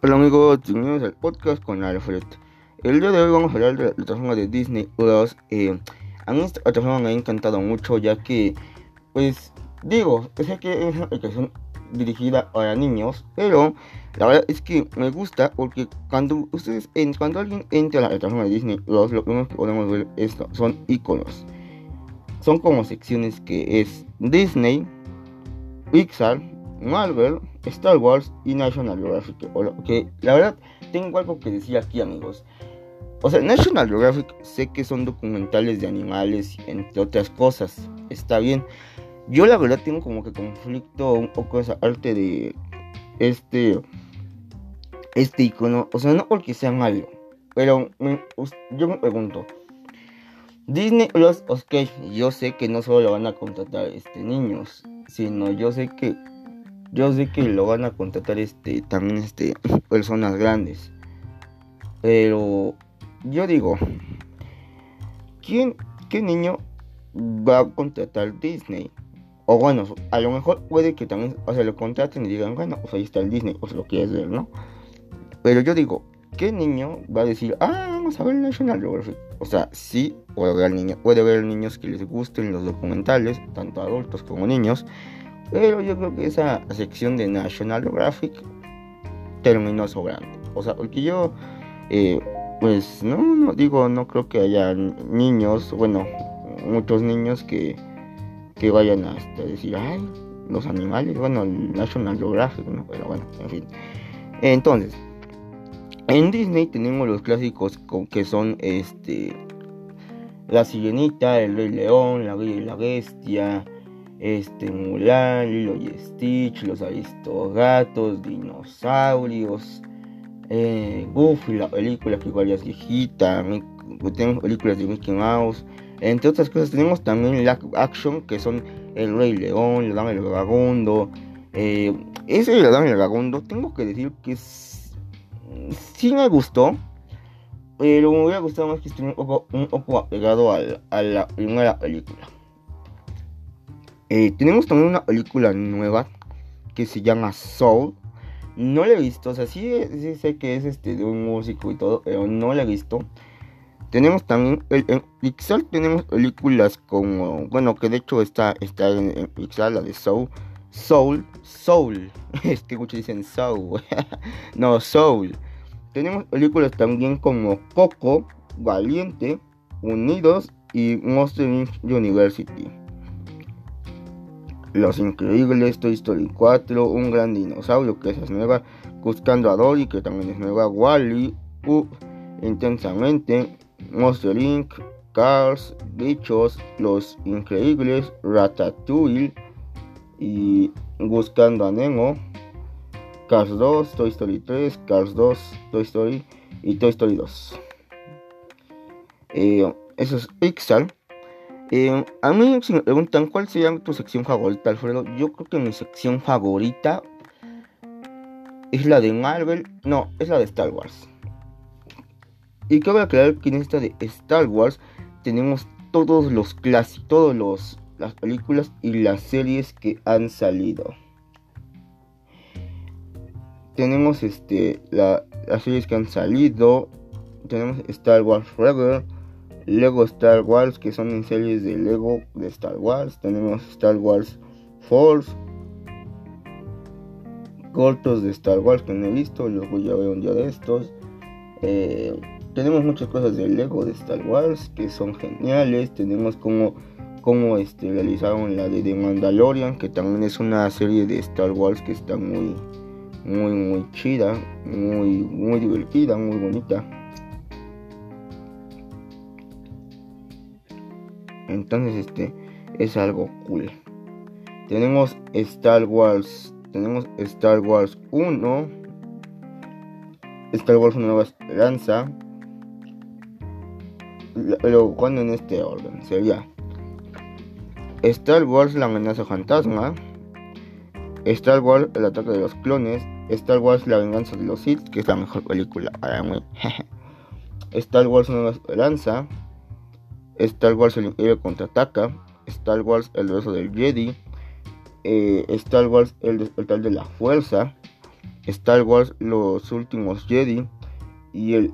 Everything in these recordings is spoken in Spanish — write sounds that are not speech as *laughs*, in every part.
Hola amigos, bienvenidos al podcast con Alfred. El día de hoy vamos a hablar de la plataforma de Disney Plus. Eh, a mí esta plataforma me ha encantado mucho ya que, pues, digo, sé que es una aplicación dirigida a niños, pero la verdad es que me gusta porque cuando ustedes, cuando alguien entra a la plataforma de Disney Plus, lo primero que podemos ver son iconos. Son como secciones que es Disney, Pixar, Marvel, Star Wars y National Geographic. Que la verdad tengo algo que decir aquí amigos. O sea, National Geographic sé que son documentales de animales, entre otras cosas. Está bien. Yo la verdad tengo como que conflicto un poco esa arte de este este icono. O sea, no porque sea malo. Pero yo me pregunto. Disney Plus, ok, yo sé que no solo lo van a contratar este niños, sino yo sé que yo sé que lo van a contratar este también este *clears throat* personas grandes. Pero yo digo, ¿quién qué niño va a contratar Disney? O bueno, a lo mejor puede que también, o sea, lo contraten y digan, bueno, pues ahí está el Disney, sea, lo quieres ver, ¿no? Pero yo digo, ¿qué niño va a decir, ah, vamos a ver National Geographic? O sea, sí, puede ver, niño, puede ver niños que les gusten los documentales, tanto adultos como niños, pero yo creo que esa sección de National Geographic terminó sobrando. O sea, porque yo, eh, pues no, no digo, no creo que haya niños, bueno, muchos niños que, que vayan a decir, ay, los animales, bueno, National Geographic, ¿no? Pero bueno, en fin. Entonces, en Disney tenemos los clásicos que son este La Sirenita, El Rey León, La Bella y la Bestia, este Mulan, Lilo y Stitch, los Aristogatos, dinosaurios, eh, Goofy, la película que igual ya es viejita, tenemos películas de Mickey Mouse, entre otras cosas tenemos también la action que son El Rey León, La Dama del Vagabundo, eh, ese de La Dama del Vagabundo tengo que decir que sí me gustó, pero me hubiera gustado más que estuviera un poco, un apegado a la primera película. Eh, tenemos también una película nueva que se llama Soul. No la he visto, o sea, sí, sé que es este de un músico y todo, pero no la he visto. Tenemos también, en Pixar tenemos películas como, bueno, que de hecho está, está en, Pixar, la de Soul. Soul, Soul, *laughs* es que muchos dicen Soul, *laughs* no, Soul. Tenemos películas también como Coco, Valiente, Unidos y Monster University. Los Increíbles, Toy Story 4, Un Gran Dinosaurio, que esa es nueva, Buscando a Dory, que también es nueva, Wally, -E, Intensamente, Monster Inc., Cars, Bichos, Los Increíbles, Ratatouille y Buscando a Nemo, Cars 2, Toy Story 3, Cars 2, Toy Story y Toy Story 2. Eh, eso es Pixar. Eh, a mí si me preguntan cuál sería tu sección favorita, Alfredo, yo creo que mi sección favorita es la de Marvel, no, es la de Star Wars. Y cabe aclarar que en esta de Star Wars tenemos todos los clásicos, todos los las películas y las series que han salido. Tenemos este las series que han salido, tenemos Star Wars Forever, Lego Star Wars, que son en series de Lego de Star Wars. Tenemos Star Wars Force, cortos de Star Wars que no he visto, los voy a ver un día de estos. Eh, tenemos muchas cosas de Lego de Star Wars que son geniales. Tenemos como, como este, realizaron la de The Mandalorian, que también es una serie de Star Wars que está muy, muy, muy chida, muy, muy divertida, muy bonita. Entonces este es algo cool. Tenemos Star Wars. Tenemos Star Wars 1. Star Wars Nueva Esperanza. Pero cuando en este orden sería Star Wars La amenaza fantasma. Star Wars El ataque de los clones. Star Wars La venganza de los Sith, que es la mejor película para mí. *laughs* Star Wars Nueva Esperanza. Star Wars El Imperio contraataca, Star Wars El beso del Jedi, eh, Star Wars El despertar de la fuerza, Star Wars Los Últimos Jedi y el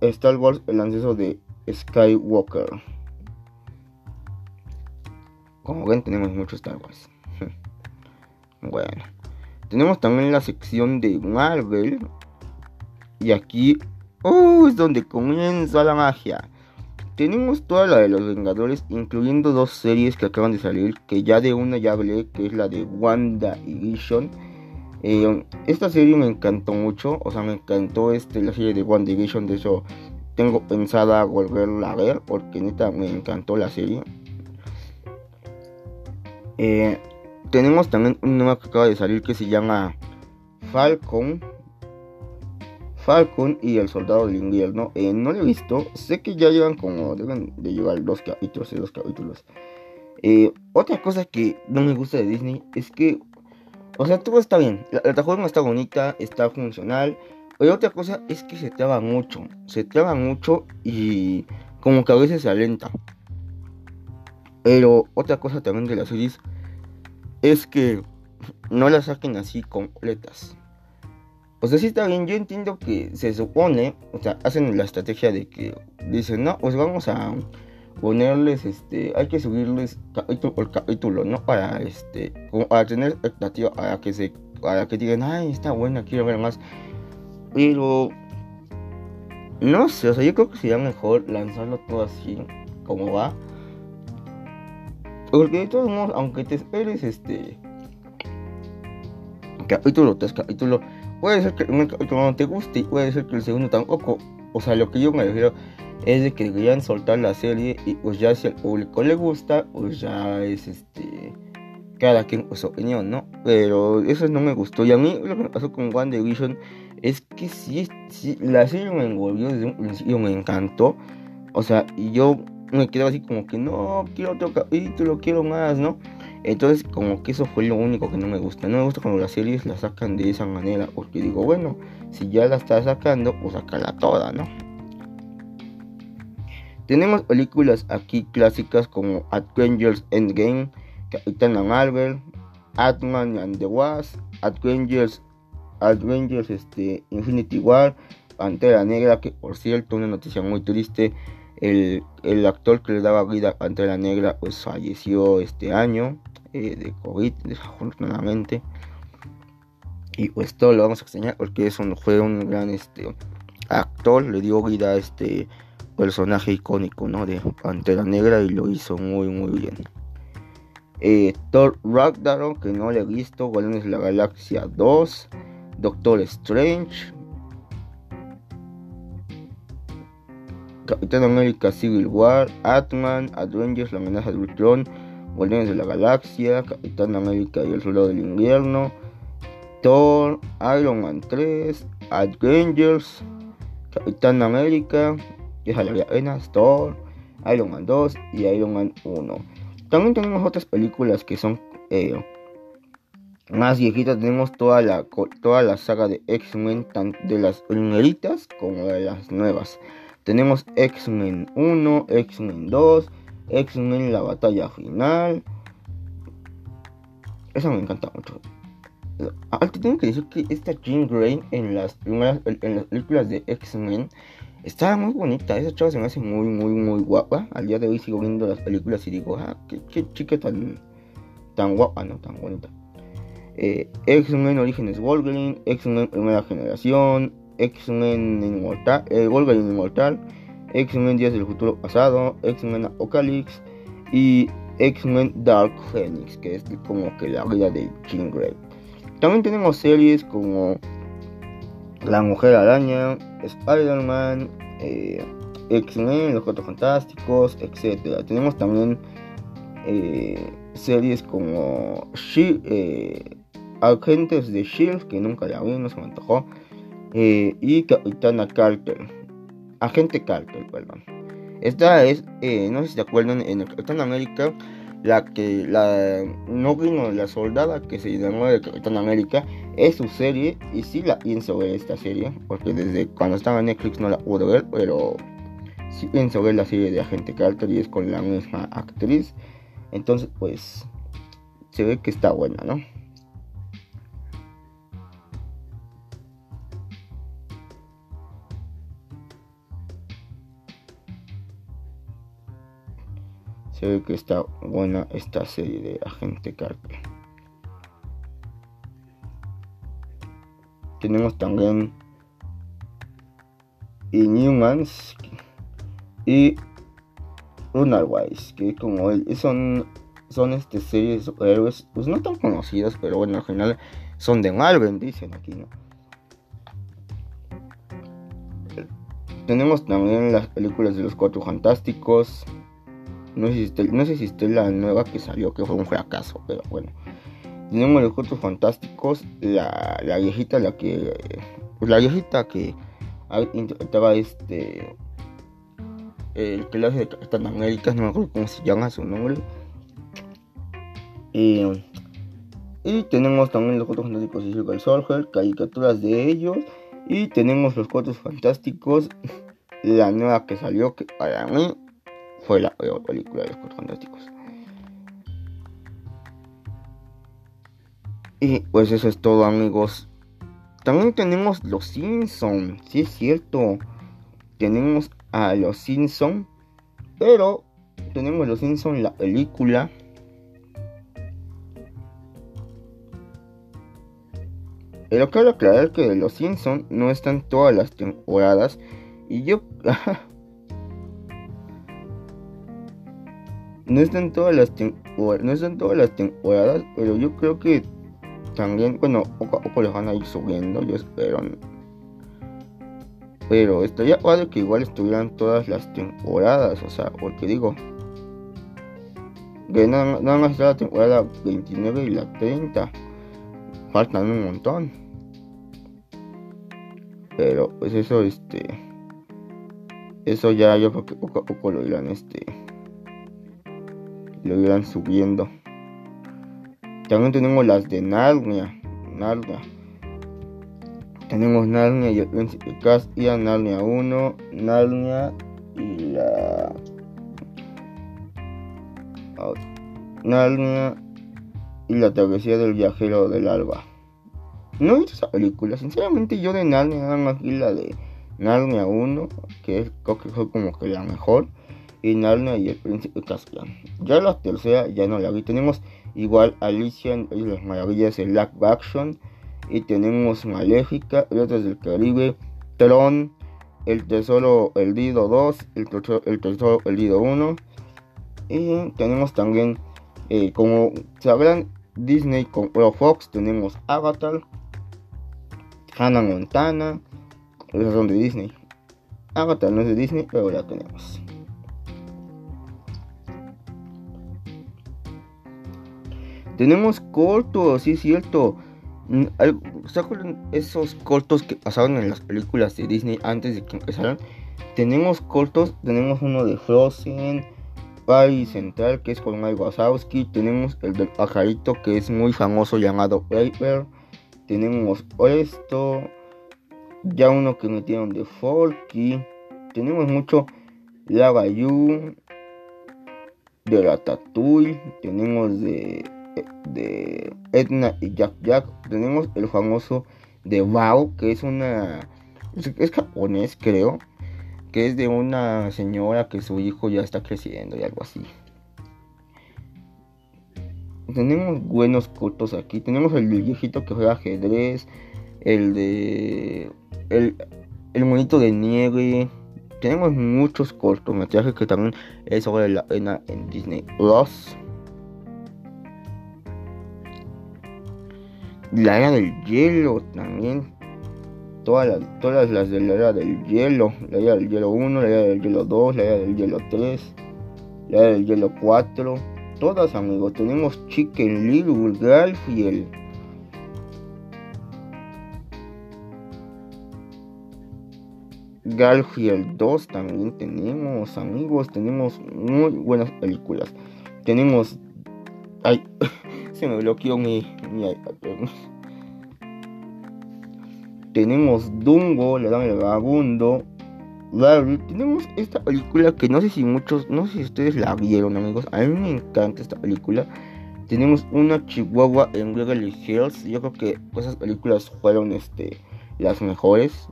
Star Wars El Anceso de Skywalker. Como ven tenemos muchos Star Wars. *laughs* bueno. Tenemos también la sección de Marvel. Y aquí uh, es donde comienza la magia. Tenemos toda la de los Vengadores, incluyendo dos series que acaban de salir, que ya de una ya hablé, que es la de Wanda y Vision. Eh, esta serie me encantó mucho, o sea, me encantó este, la serie de Wanda y Vision, de hecho tengo pensada volverla a ver, porque neta me encantó la serie. Eh, tenemos también un nuevo que acaba de salir que se llama Falcon Falcon y el Soldado del Invierno. Eh, no lo he visto. Sé que ya llevan como. Deben de llevar dos capítulos y dos capítulos. Eh, otra cosa que no me gusta de Disney es que. O sea, todo está bien. La plataforma está bonita, está funcional. Pero otra cosa es que se traba mucho. Se traba mucho y como que a veces se alenta. Pero otra cosa también de las series es que no las saquen así completas. O sea, está bien, yo entiendo que se supone, o sea, hacen la estrategia de que dicen, no, pues vamos a ponerles, este, hay que subirles capítulo por capítulo, ¿no? Para, este, para tener expectativa, para que se, para que digan, ay, está buena, quiero ver más. Pero, no sé, o sea, yo creo que sería mejor lanzarlo todo así, como va. Porque de todos modos, aunque te esperes, este, capítulo tras capítulo, Puede ser que capítulo no te guste y puede ser que el segundo tampoco. O sea, lo que yo me refiero es de que deberían soltar la serie y pues ya si al público le gusta, pues ya es este cada quien su opinión, ¿no? Pero eso no me gustó. Y a mí lo que me pasó con One Division es que sí, la serie me envolvió desde un principio, me encantó. O sea, y yo me quedaba así como que no, quiero otro capítulo, quiero más, ¿no? Entonces, como que eso fue lo único que no me gusta. No me gusta cuando las series la sacan de esa manera. Porque digo, bueno, si ya la está sacando, pues sacarla toda, ¿no? Tenemos películas aquí clásicas como Avengers Endgame, Capitana Marvel, Atman and the Wasp, Avengers, Avengers este, Infinity War, Pantera Negra, que por cierto, una noticia muy triste, el, el actor que le daba vida a Pantera Negra pues falleció este año. Eh, de COVID, desafortunadamente. Y pues todo lo vamos a extrañar porque es un, fue un gran este, actor, le dio vida a este personaje icónico ¿no? de Pantera Negra y lo hizo muy muy bien. Eh, Thor Ragnarok, que no le he visto, Guardianes de la Galaxia 2, Doctor Strange, Capitán América Civil War, Atman, Avengers, La amenaza de Ultron, Guardianes de la Galaxia, Capitán América y el Soldado del Invierno, Thor, Iron Man 3, Avengers, Capitán América, Deja la Arenas, Thor, Iron Man 2 y Iron Man 1. También tenemos otras películas que son eh, más viejitas. Tenemos toda la, toda la saga de X-Men, tanto de las primeritas como de las nuevas. Tenemos X-Men 1, X-Men 2, X-Men la batalla final. Esa me encanta mucho. Te tengo que decir que esta Jean Grey en las primeras en las películas de X-Men estaba muy bonita. Esa chava se me hace muy, muy, muy guapa. Al día de hoy sigo viendo las películas y digo, ah, qué, chica tan, tan guapa, no tan bonita. Eh, X-Men Orígenes Wolverine, X-Men Primera Generación, X-Men Inmortal, eh, Wolverine Inmortal. X-Men Días del Futuro Pasado, X-Men Apocalypse y X-Men Dark Phoenix, que es como que la vida de Jean Grey. También tenemos series como La Mujer Araña, Spider-Man, eh, X-Men, Los Cuatro Fantásticos, etc. Tenemos también eh, series como eh, Agentes de Shield, que nunca la vi, no se me antojó, y Capitana Carter. Agente Carter, perdón. Esta es, eh, no sé si se acuerdan, en el Capitán América, la que la no vino la soldada que se llamó el Capitán América, es su serie y sí la pienso ver esta serie, porque desde cuando estaba en Netflix no la pude ver, pero sí pienso ver la serie de Agente Carter y es con la misma actriz. Entonces, pues, se ve que está buena, ¿no? Se ve que está buena esta serie de Agente Carter. Tenemos también Inhumans y Runawise, que como son, son este series de superhéroes, pues no tan conocidas, pero bueno, al final son de Marvel, dicen aquí, ¿no? Tenemos también las películas de los Cuatro Fantásticos. No sé, si no la nueva que salió, que fue un fracaso, pero bueno. Tenemos los Cuatro Fantásticos, la, la viejita, la que. Pues la viejita que interpretaba este. El que de Capitán América, no me acuerdo cómo se llama su nombre. Y, y tenemos también los Cuatro Fantásticos y Silver Soldier, caricaturas de ellos. Y tenemos los Cuatro Fantásticos, la nueva que salió, que para mí fue la película de los Cuatro Fantásticos. Y pues eso es todo amigos. También tenemos Los Simpsons, sí es cierto. Tenemos a Los Simpsons, pero tenemos Los Simpsons la película Pero quiero aclarar que Los Simpsons no están todas las temporadas. Y yo. *laughs* no están todas las. No están todas las temporadas. Pero yo creo que también. Bueno, poco a poco los van a ir subiendo. Yo espero. Pero estaría padre que igual estuvieran todas las temporadas. O sea, porque digo. Que no, no van a estar la temporada 29 y la 30 faltan un montón. Pero pues eso este eso ya yo creo que poco a poco lo irán este lo irán subiendo. También tenemos las de Narnia, Narnia. Tenemos Narnia y el Príncipe Caspian, Narnia 1, Narnia y la Narnia y la travesía del viajero del alba. No he visto esa película, sinceramente yo de Narnia nada más la de Narnia 1, que creo que fue como que la mejor, y Narnia y el príncipe Caspian. Ya la tercera ya no la vi, tenemos igual Alicia en las maravillas de Black Action, y tenemos Maléfica, Otras del Caribe, Tron, El Tesoro El Dido 2, El Tesoro El, tesoro, el Dido 1, y tenemos también, eh, como sabrán, Disney con Fox tenemos Avatar, Hannah Montana, son de Disney. Avatar no es de Disney, pero la tenemos. Tenemos cortos, sí es cierto. Mm, ¿Se acuerdan esos cortos que pasaban en las películas de Disney antes de que empezaran? Tenemos cortos, tenemos uno de Frozen, Paris Central, que es con Mike Wazowski. Tenemos el del pajarito, que es muy famoso, llamado Paper. Tenemos esto. Ya uno que metieron de Forky. Tenemos mucho Lava You. De Ratatouille. Tenemos de, de Edna y Jack Jack. Tenemos el famoso de Bao, que es una. es japonés, creo que es de una señora que su hijo ya está creciendo y algo así. Tenemos buenos cortos aquí. Tenemos el viejito que juega ajedrez. El de. El, monito de nieve. Tenemos muchos cortometrajes que también es sobre la pena en Disney Plus. La era del hielo también. Todas las, todas las de la era del hielo, la era del hielo 1, la era del hielo 2, la era del hielo 3, la era del hielo 4, todas amigos, tenemos Chicken Little, Garfield. Garfield 2 también tenemos amigos, tenemos muy buenas películas. Tenemos... Ay, *laughs* se me bloqueó mi, mi iPad tenemos Dungo, le dan el vagabundo, tenemos esta película que no sé si muchos, no sé si ustedes la vieron amigos, a mí me encanta esta película. Tenemos una Chihuahua en Beverly Hills, yo creo que esas películas fueron este, las mejores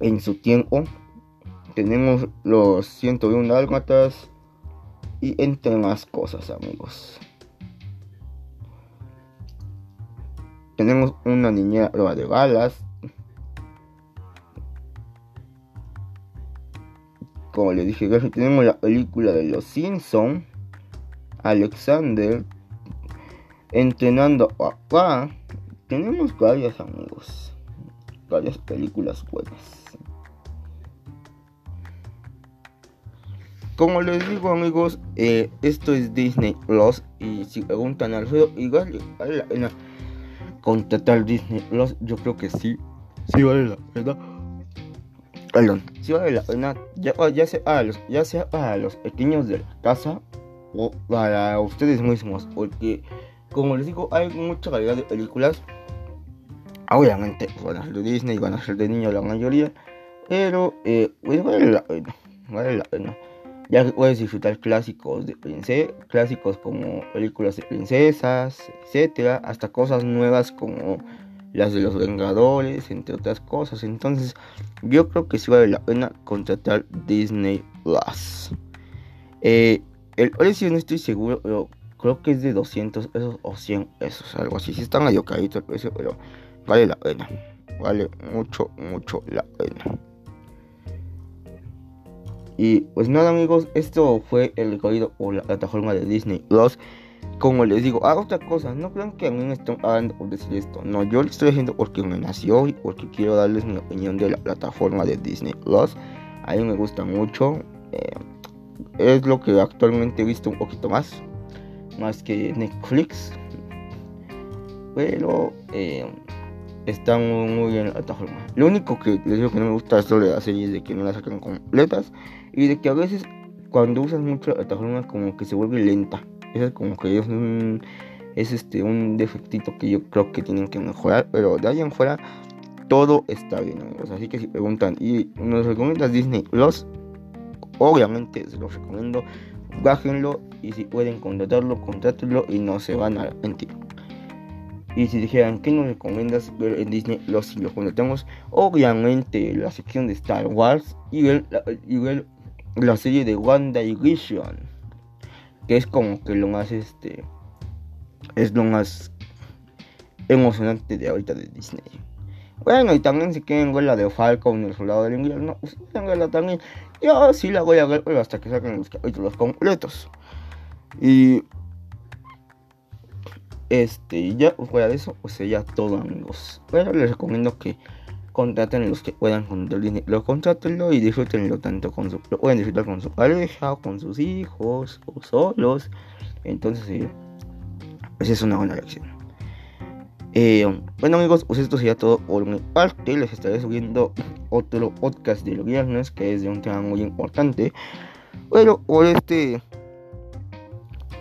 en su tiempo. Tenemos los 101 Dálmatas, y entre más cosas amigos. Tenemos una niñera prueba de balas. Como les dije, tenemos la película de Los Simpson. Alexander entrenando acá. Tenemos varias amigos. Varias películas buenas. Como les digo amigos, eh, esto es Disney Plus y si preguntan al Alfredo, igual contratar Disney Plus, yo creo que sí, sí vale la pena. Perdón, sí vale la pena, ya, ya, sea, para los, ya sea para los pequeños de la casa o para ustedes mismos, porque como les digo, hay mucha calidad de películas. Obviamente van a ser de Disney, van a ser de niños la mayoría, pero eh, pues vale la pena, vale la pena ya puedes disfrutar clásicos de princesa, clásicos como películas de princesas, etcétera, hasta cosas nuevas como las de los Vengadores, entre otras cosas. Entonces, yo creo que sí vale la pena contratar Disney Plus. Eh, el precio no estoy seguro, pero creo que es de 200 pesos o 100 pesos, algo así. Si están medio carito el precio, pero vale la pena. Vale mucho, mucho la pena. Y pues nada amigos, esto fue el recorrido por la plataforma de Disney Plus. Como les digo, hago otra cosa, no crean que a mí me están hablando por decir esto. No, yo lo estoy haciendo porque me nació y porque quiero darles mi opinión de la plataforma de Disney Plus. A mí me gusta mucho. Eh, es lo que actualmente he visto un poquito más. Más que Netflix. Pero eh, está muy, bien la plataforma. Lo único que les digo que no me gusta es lo de las series de que no las sacan completas y de que a veces cuando usas mucho la plataforma como que se vuelve lenta. Eso es como que es un, es este, un defectito que yo creo que tienen que mejorar, pero de ahí en fuera todo está bien amigos. Así que si preguntan y nos recomiendas Disney Plus, obviamente se los recomiendo. Bájenlo y si pueden contratarlo, contrátenlo y no se van a arrepentir. Y si dijeran, ¿qué nos recomiendas ver en Disney? Los si lo contratamos, obviamente la sección de Star Wars y ver, y ver la serie de y Vision. Que es como que lo más este. Es lo más emocionante de ahorita de Disney. Bueno, y también si quieren ver la de Falcon, el soldado del invierno, pues pueden verla también. Yo sí la voy a ver, pero hasta que saquen los capítulos completos. Y este, ya fuera de eso, pues sería todo, amigos. Pero les recomiendo que contraten los que puedan con el dinero. Y disfrútenlo tanto con su. Lo pueden disfrutar con su pareja, con sus hijos, o solos. Entonces, eh, pues es una buena lección. Eh, bueno amigos, pues esto sería todo por mi parte. Les estaré subiendo otro podcast de los viernes que es de un tema muy importante. Pero por este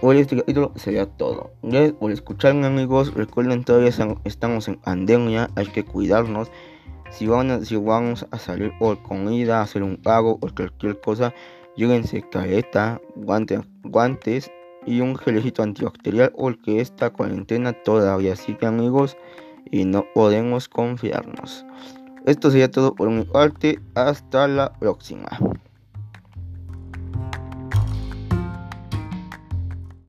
Hoy este capítulo sería todo. Gracias por escucharme amigos. Recuerden todavía estamos en pandemia. Hay que cuidarnos. Si, van a, si vamos a salir por comida, hacer un pago o cualquier cosa, llévense careta, guantes, guantes y un gelecito antibacterial porque esta cuarentena todavía sigue amigos y no podemos confiarnos. Esto sería todo por mi parte. Hasta la próxima.